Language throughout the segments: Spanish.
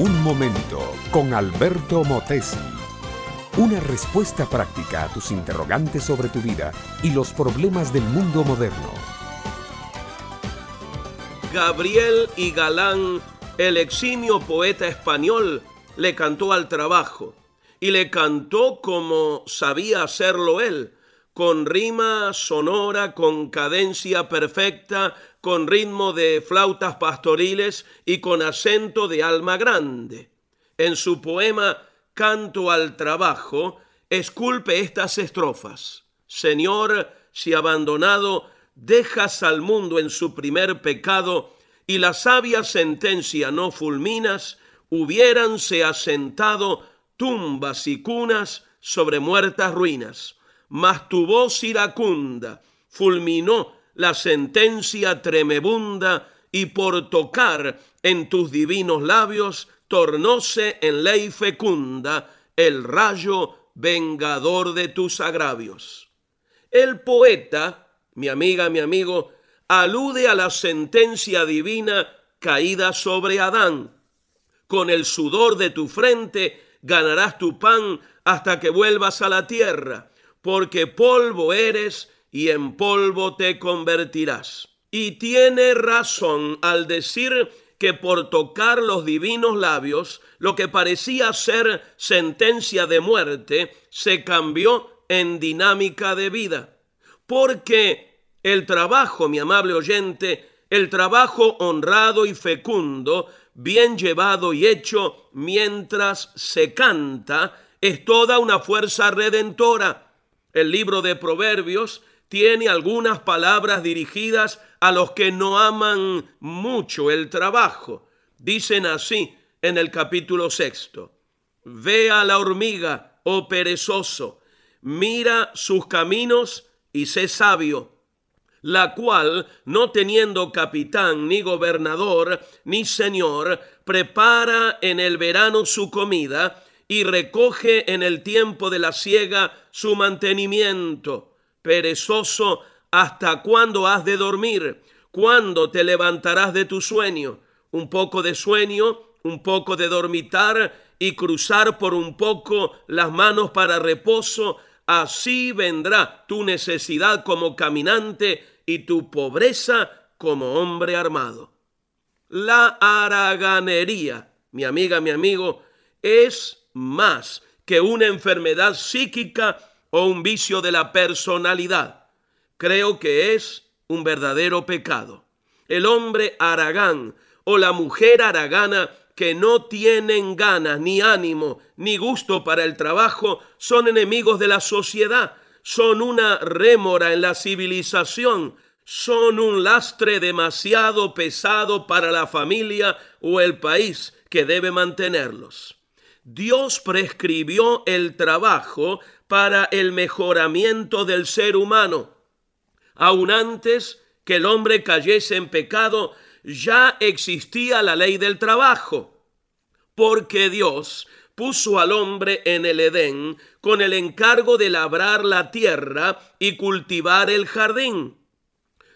Un momento con Alberto Motesi. Una respuesta práctica a tus interrogantes sobre tu vida y los problemas del mundo moderno. Gabriel y Galán, el eximio poeta español, le cantó al trabajo y le cantó como sabía hacerlo él, con rima sonora, con cadencia perfecta, con ritmo de flautas pastoriles y con acento de alma grande. En su poema Canto al Trabajo, esculpe estas estrofas. Señor, si abandonado dejas al mundo en su primer pecado y la sabia sentencia no fulminas, hubiéranse asentado tumbas y cunas sobre muertas ruinas. Mas tu voz iracunda fulminó la sentencia tremebunda y por tocar en tus divinos labios tornóse en ley fecunda el rayo vengador de tus agravios. El poeta, mi amiga, mi amigo, alude a la sentencia divina caída sobre Adán. Con el sudor de tu frente ganarás tu pan hasta que vuelvas a la tierra, porque polvo eres y en polvo te convertirás. Y tiene razón al decir que por tocar los divinos labios, lo que parecía ser sentencia de muerte, se cambió en dinámica de vida. Porque el trabajo, mi amable oyente, el trabajo honrado y fecundo, bien llevado y hecho mientras se canta, es toda una fuerza redentora. El libro de Proverbios tiene algunas palabras dirigidas a los que no aman mucho el trabajo. Dicen así en el capítulo sexto. Ve a la hormiga, oh perezoso, mira sus caminos y sé sabio, la cual, no teniendo capitán, ni gobernador, ni señor, prepara en el verano su comida y recoge en el tiempo de la siega su mantenimiento Perezoso, ¿hasta cuándo has de dormir? ¿Cuándo te levantarás de tu sueño? Un poco de sueño, un poco de dormitar y cruzar por un poco las manos para reposo, así vendrá tu necesidad como caminante y tu pobreza como hombre armado. La haraganería, mi amiga, mi amigo, es más que una enfermedad psíquica o un vicio de la personalidad. Creo que es un verdadero pecado. El hombre aragán o la mujer aragana que no tienen ganas, ni ánimo, ni gusto para el trabajo, son enemigos de la sociedad, son una rémora en la civilización, son un lastre demasiado pesado para la familia o el país que debe mantenerlos. Dios prescribió el trabajo para el mejoramiento del ser humano. Aun antes que el hombre cayese en pecado, ya existía la ley del trabajo, porque Dios puso al hombre en el Edén con el encargo de labrar la tierra y cultivar el jardín.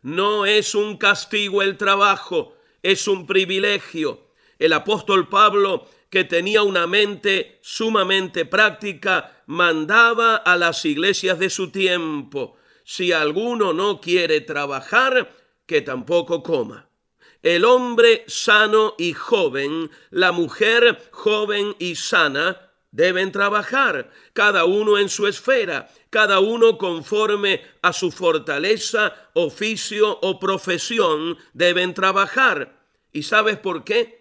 No es un castigo el trabajo, es un privilegio. El apóstol Pablo que tenía una mente sumamente práctica, mandaba a las iglesias de su tiempo, si alguno no quiere trabajar, que tampoco coma. El hombre sano y joven, la mujer joven y sana, deben trabajar, cada uno en su esfera, cada uno conforme a su fortaleza, oficio o profesión, deben trabajar. ¿Y sabes por qué?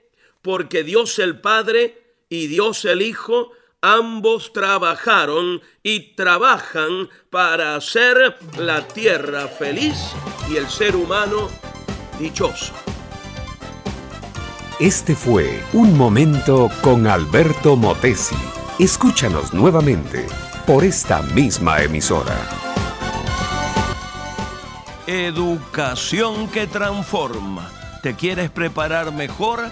Porque Dios el Padre y Dios el Hijo ambos trabajaron y trabajan para hacer la tierra feliz y el ser humano dichoso. Este fue Un Momento con Alberto Motesi. Escúchanos nuevamente por esta misma emisora. Educación que transforma. ¿Te quieres preparar mejor?